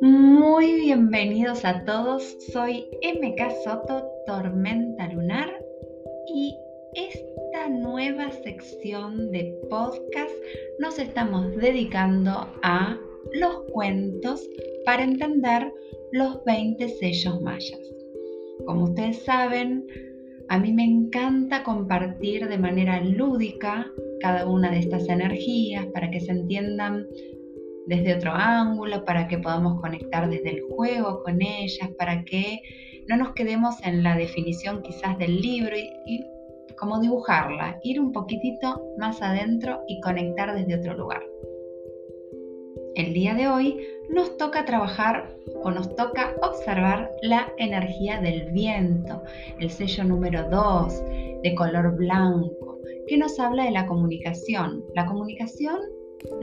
Muy bienvenidos a todos, soy MK Soto, Tormenta Lunar, y esta nueva sección de podcast nos estamos dedicando a los cuentos para entender los 20 sellos mayas. Como ustedes saben, a mí me encanta compartir de manera lúdica cada una de estas energías para que se entiendan desde otro ángulo, para que podamos conectar desde el juego con ellas, para que no nos quedemos en la definición quizás del libro y, como dibujarla, ir un poquitito más adentro y conectar desde otro lugar. El día de hoy nos toca trabajar o nos toca observar la energía del viento, el sello número 2 de color blanco, que nos habla de la comunicación. La comunicación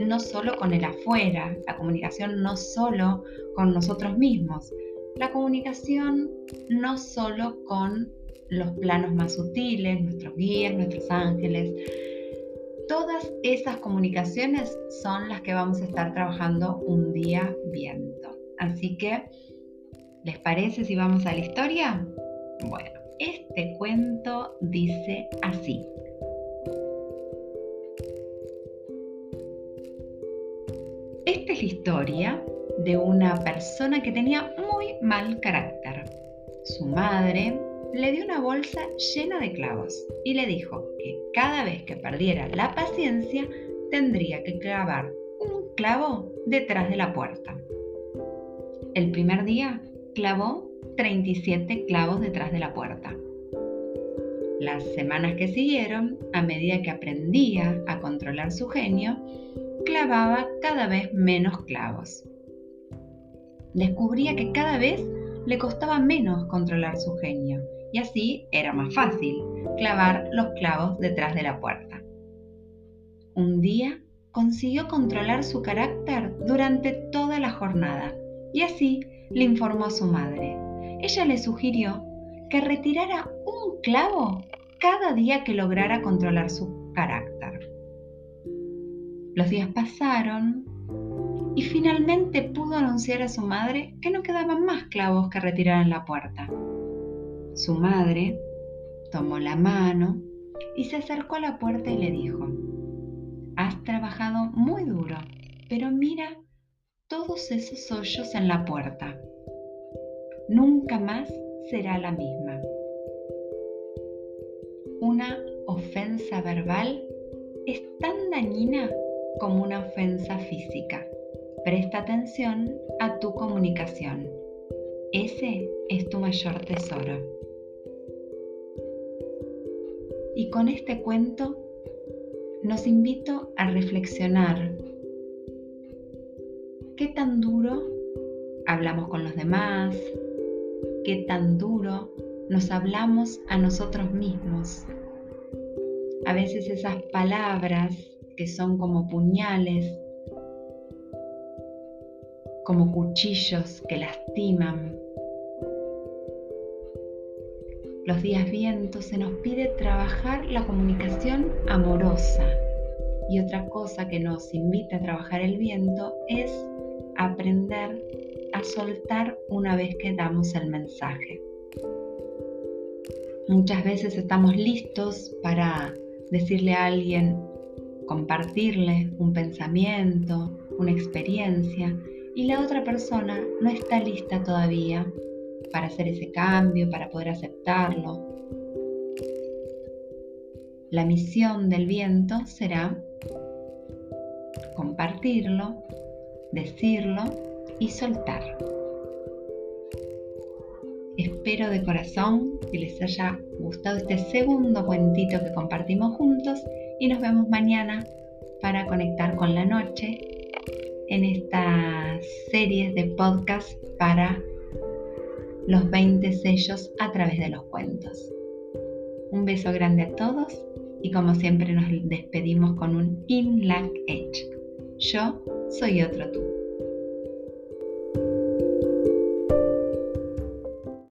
no solo con el afuera, la comunicación no solo con nosotros mismos, la comunicación no solo con los planos más sutiles, nuestros guías, nuestros ángeles, Todas esas comunicaciones son las que vamos a estar trabajando un día viendo. Así que, ¿les parece si vamos a la historia? Bueno, este cuento dice así. Esta es la historia de una persona que tenía muy mal carácter. Su madre le dio una bolsa llena de clavos y le dijo que cada vez que perdiera la paciencia tendría que clavar un clavo detrás de la puerta. El primer día clavó 37 clavos detrás de la puerta. Las semanas que siguieron, a medida que aprendía a controlar su genio, clavaba cada vez menos clavos. Descubría que cada vez le costaba menos controlar su genio y así era más fácil clavar los clavos detrás de la puerta. Un día consiguió controlar su carácter durante toda la jornada y así le informó a su madre. Ella le sugirió que retirara un clavo cada día que lograra controlar su carácter. Los días pasaron y finalmente pudo anunciar a su madre que no quedaban más clavos que retirar en la puerta. Su madre tomó la mano y se acercó a la puerta y le dijo, Has trabajado muy duro, pero mira todos esos hoyos en la puerta. Nunca más será la misma. Una ofensa verbal es tan dañina como una ofensa física. Presta atención a tu comunicación. Ese es tu mayor tesoro. Y con este cuento nos invito a reflexionar qué tan duro hablamos con los demás, qué tan duro nos hablamos a nosotros mismos. A veces esas palabras que son como puñales, como cuchillos que lastiman, los días vientos se nos pide trabajar la comunicación amorosa. Y otra cosa que nos invita a trabajar el viento es aprender a soltar una vez que damos el mensaje. Muchas veces estamos listos para decirle a alguien, compartirle un pensamiento, una experiencia, y la otra persona no está lista todavía para hacer ese cambio, para poder aceptarlo. La misión del viento será compartirlo, decirlo y soltar. Espero de corazón que les haya gustado este segundo cuentito que compartimos juntos y nos vemos mañana para conectar con la noche en estas series de podcast para los 20 sellos a través de los cuentos. Un beso grande a todos y como siempre nos despedimos con un In Lack Edge. Yo soy otro tú.